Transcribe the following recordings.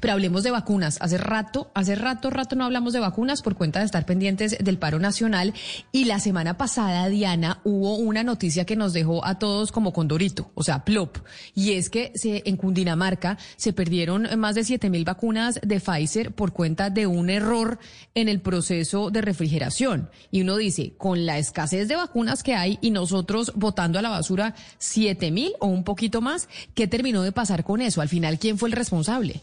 Pero hablemos de vacunas. Hace rato, hace rato, rato no hablamos de vacunas por cuenta de estar pendientes del paro nacional. Y la semana pasada, Diana, hubo una noticia que nos dejó a todos como condorito, o sea, plop. Y es que se, en Cundinamarca se perdieron más de 7 mil vacunas de Pfizer por cuenta de un error en el proceso de refrigeración. Y uno dice, con la escasez de vacunas que hay y nosotros votando a la basura 7 mil o un poquito más, ¿qué terminó de pasar con eso? Al final, ¿quién fue el responsable?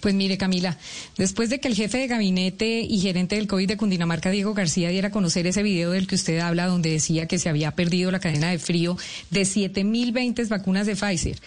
Pues mire, Camila, después de que el jefe de gabinete y gerente del COVID de Cundinamarca, Diego García, diera a conocer ese video del que usted habla, donde decía que se había perdido la cadena de frío de 7.020 vacunas de Pfizer,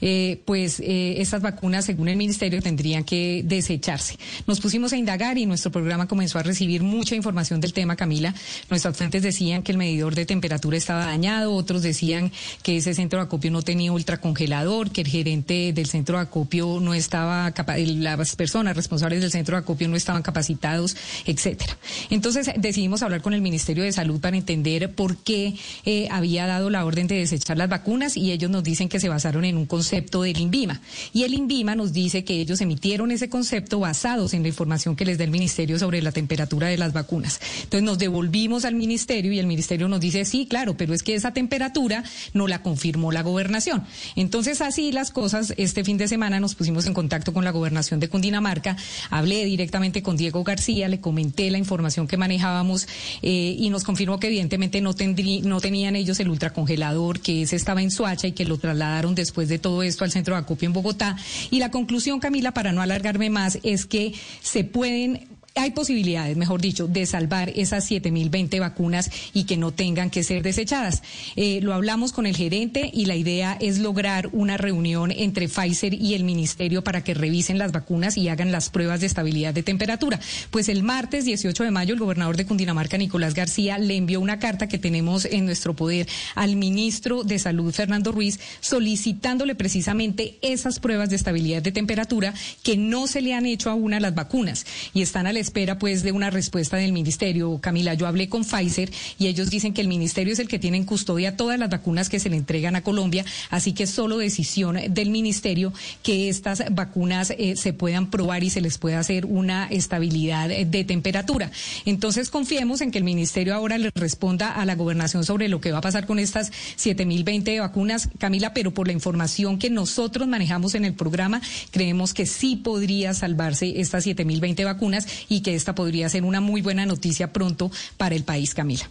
eh, pues eh, estas vacunas, según el ministerio, tendrían que desecharse. Nos pusimos a indagar y nuestro programa comenzó a recibir mucha información del tema, Camila. Nuestras fuentes decían que el medidor de temperatura estaba dañado, otros decían que ese centro de acopio no tenía ultracongelador, que el gerente del centro de acopio no estaba capaz las personas responsables del centro de acopio no estaban capacitados, etcétera. Entonces decidimos hablar con el Ministerio de Salud para entender por qué eh, había dado la orden de desechar las vacunas y ellos nos dicen que se basaron en un concepto del INVIMA. Y el INVIMA nos dice que ellos emitieron ese concepto basados en la información que les da el Ministerio sobre la temperatura de las vacunas. Entonces nos devolvimos al Ministerio y el Ministerio nos dice, sí, claro, pero es que esa temperatura no la confirmó la gobernación. Entonces así las cosas, este fin de semana nos pusimos en contacto con la gobernación de Cundinamarca, hablé directamente con Diego García, le comenté la información que manejábamos eh, y nos confirmó que evidentemente no, no tenían ellos el ultracongelador, que ese estaba en Suacha y que lo trasladaron después de todo esto al centro de acopio en Bogotá. Y la conclusión, Camila, para no alargarme más, es que se pueden hay posibilidades, mejor dicho, de salvar esas 7.020 vacunas y que no tengan que ser desechadas. Eh, lo hablamos con el gerente y la idea es lograr una reunión entre Pfizer y el ministerio para que revisen las vacunas y hagan las pruebas de estabilidad de temperatura. Pues el martes 18 de mayo, el gobernador de Cundinamarca, Nicolás García, le envió una carta que tenemos en nuestro poder al ministro de Salud, Fernando Ruiz, solicitándole precisamente esas pruebas de estabilidad de temperatura que no se le han hecho aún a las vacunas y están al espera pues de una respuesta del ministerio. Camila, yo hablé con Pfizer y ellos dicen que el ministerio es el que tiene en custodia todas las vacunas que se le entregan a Colombia, así que es solo decisión del ministerio que estas vacunas eh, se puedan probar y se les pueda hacer una estabilidad de temperatura. Entonces confiemos en que el ministerio ahora le responda a la gobernación sobre lo que va a pasar con estas 7.020 vacunas, Camila, pero por la información que nosotros manejamos en el programa, creemos que sí podría salvarse estas 7.020 vacunas y que esta podría ser una muy buena noticia pronto para el país, Camila.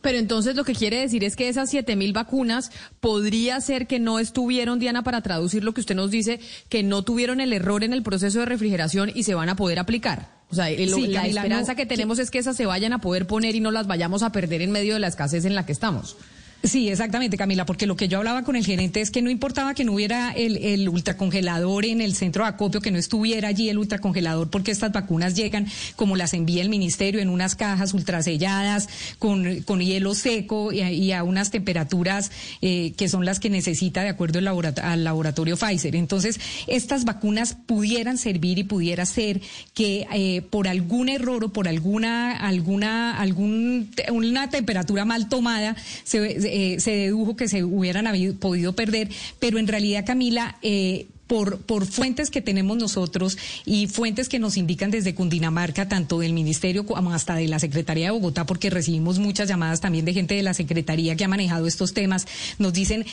Pero entonces lo que quiere decir es que esas siete mil vacunas podría ser que no estuvieron, Diana, para traducir lo que usted nos dice, que no tuvieron el error en el proceso de refrigeración y se van a poder aplicar. O sea, la esperanza que tenemos es que esas se vayan a poder poner y no las vayamos a perder en medio de la escasez en la que estamos. Sí, exactamente, Camila, porque lo que yo hablaba con el gerente es que no importaba que no hubiera el, el, ultracongelador en el centro de acopio, que no estuviera allí el ultracongelador, porque estas vacunas llegan como las envía el ministerio en unas cajas ultraselladas, con, con hielo seco y a, unas temperaturas eh, que son las que necesita de acuerdo al laboratorio, al laboratorio Pfizer. Entonces, estas vacunas pudieran servir y pudiera ser que eh, por algún error o por alguna, alguna, algún, una temperatura mal tomada se eh, se dedujo que se hubieran podido perder, pero en realidad, Camila, eh, por, por fuentes que tenemos nosotros y fuentes que nos indican desde Cundinamarca, tanto del Ministerio como hasta de la Secretaría de Bogotá, porque recibimos muchas llamadas también de gente de la Secretaría que ha manejado estos temas, nos dicen,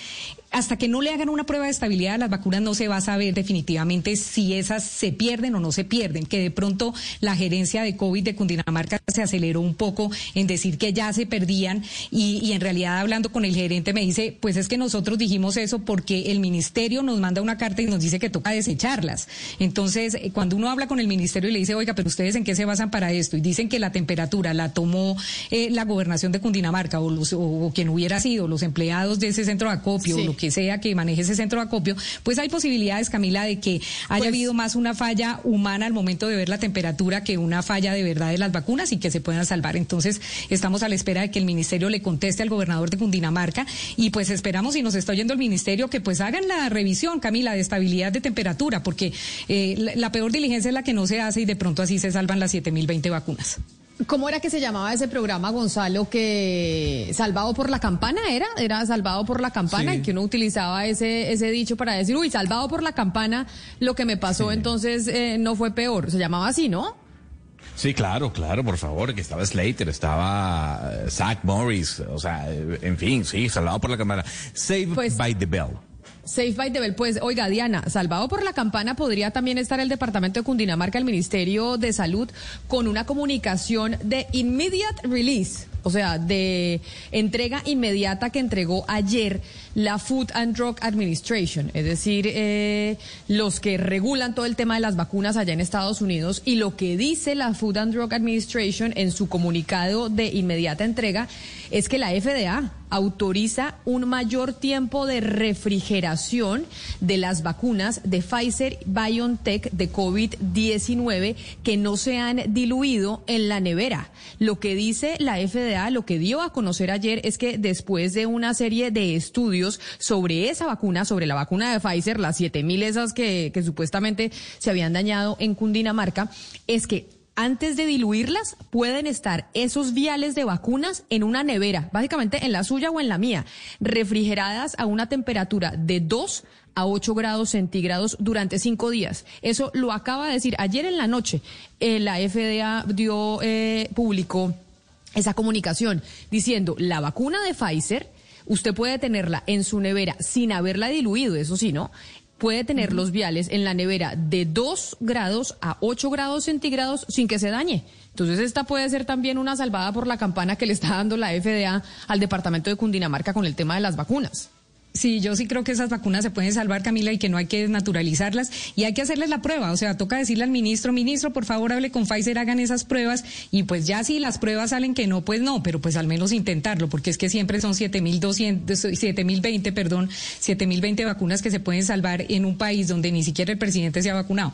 hasta que no le hagan una prueba de estabilidad a las vacunas no se va a saber definitivamente si esas se pierden o no se pierden, que de pronto la gerencia de COVID de Cundinamarca se aceleró un poco en decir que ya se perdían y, y en realidad hablando con el gerente me dice, pues es que nosotros dijimos eso porque el ministerio nos manda una carta y nos dice que toca desecharlas. Entonces, eh, cuando uno habla con el ministerio y le dice, oiga, pero ustedes en qué se basan para esto? Y dicen que la temperatura la tomó eh, la gobernación de Cundinamarca o, los, o, quien hubiera sido, los empleados de ese centro de acopio, o lo que sea que maneje ese centro de acopio, pues hay posibilidades, Camila, de que haya Pues- habido más una falla humana al momento de ver la temperatura que una falla de verdad de las vacunas y que se puedan salvar. Entonces, estamos a la espera de que el ministerio le conteste al gobernador de Cundinamarca y pues esperamos, si nos está oyendo el ministerio, que pues hagan la revisión, Camila, de estabilidad de temperatura, porque eh, la, la peor diligencia es la que no se hace y de pronto así se salvan las 7020 vacunas. ¿Cómo era que se llamaba ese programa, Gonzalo, que salvado por la campana era? Era salvado por la campana Sí. y que uno utilizaba ese, ese dicho para decir, uy, salvado por la campana, lo que me pasó entonces eh, no fue peor. Se llamaba así, ¿no? Sí, claro, claro, por favor, que estaba Slater, estaba eh, Zach Morris, o sea, eh, en fin, sí, salvado por la cámara. Save Pues- by the bell. Safe by Bell, pues, oiga, Diana, salvado por la campana, podría también estar el Departamento de Cundinamarca, el Ministerio de Salud, con una comunicación de immediate release, o sea, de entrega inmediata que entregó ayer la Food and Drug Administration, es decir, eh, los que regulan todo el tema de las vacunas allá en Estados Unidos, y lo que dice la Food and Drug Administration en su comunicado de inmediata entrega es que la FDA autoriza un mayor tiempo de refrigeración de las vacunas de Pfizer BioNTech de COVID-19 que no se han diluido en la nevera. Lo que dice la FDA, lo que dio a conocer ayer es que después de una serie de estudios sobre esa vacuna, sobre la vacuna de Pfizer, las 7000 esas que, que supuestamente se habían dañado en Cundinamarca, es que antes de diluirlas, pueden estar esos viales de vacunas en una nevera, básicamente en la suya o en la mía, refrigeradas a una temperatura de 2 a 8 grados centígrados durante cinco días. Eso lo acaba de decir ayer en la noche. eh, la FDA dio, eh, esa comunicación diciendo la vacuna de Pfizer, usted puede tenerla en su nevera sin haberla diluido, eso sí, ¿no? Puede tener los viales en la nevera de 2 grados a 8 grados centígrados sin que se dañe. Entonces esta puede ser también una salvada por la campana que le está dando la FDA al departamento de Cundinamarca con el tema de las vacunas. Sí, yo sí creo que esas vacunas se pueden salvar, Camila, y que no hay que desnaturalizarlas y hay que hacerles la prueba. O sea, toca decirle al ministro, ministro, por favor, hable con Pfizer, hagan esas pruebas y pues ya si las pruebas salen que no, pues no, pero pues al menos intentarlo, porque es que siempre son 7.200, 7.020, perdón, 7.020 vacunas que se pueden salvar en un país donde ni siquiera el presidente se ha vacunado.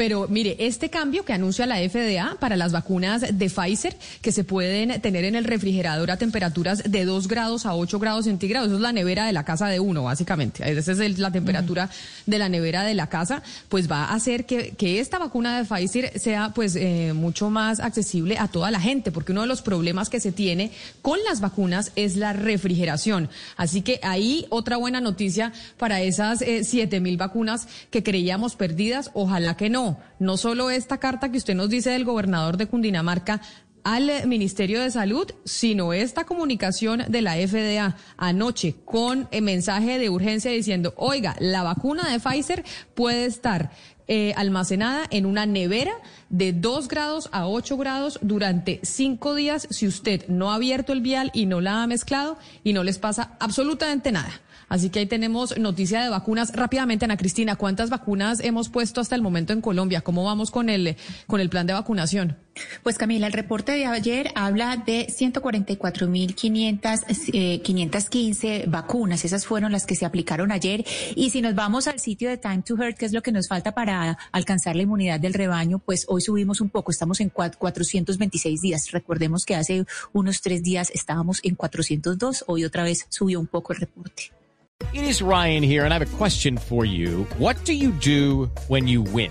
Pero mire, este cambio que anuncia la FDA para las vacunas de Pfizer, que se pueden tener en el refrigerador a temperaturas de 2 grados a 8 grados centígrados, eso es la nevera de la casa de uno, básicamente. Esa es la temperatura de la nevera de la casa, pues va a hacer que, que esta vacuna de Pfizer sea pues eh, mucho más accesible a toda la gente, porque uno de los problemas que se tiene con las vacunas es la refrigeración. Así que ahí otra buena noticia para esas eh, 7 mil vacunas que creíamos perdidas, ojalá que no. No solo esta carta que usted nos dice del gobernador de Cundinamarca al eh, Ministerio de Salud, sino esta comunicación de la FDA anoche con el mensaje de urgencia diciendo, oiga, la vacuna de Pfizer puede estar eh, almacenada en una nevera de 2 grados a 8 grados durante 5 días si usted no ha abierto el vial y no la ha mezclado y no les pasa absolutamente nada. Así que ahí tenemos noticia de vacunas. Rápidamente, Ana Cristina, ¿cuántas vacunas hemos puesto hasta el momento en Colombia? ¿Cómo vamos con el, con el plan de vacunación? Pues Camila, el reporte de ayer habla de 144.500, eh, 515 vacunas. Esas fueron las que se aplicaron ayer. Y si nos vamos al sitio de Time to Hurt, que es lo que nos falta para alcanzar la inmunidad del rebaño, pues hoy subimos un poco. Estamos en cua- 426 días. Recordemos que hace unos tres días estábamos en 402. Hoy otra vez subió un poco el reporte. It is Ryan here, and I have a question for you. What do you do when you win?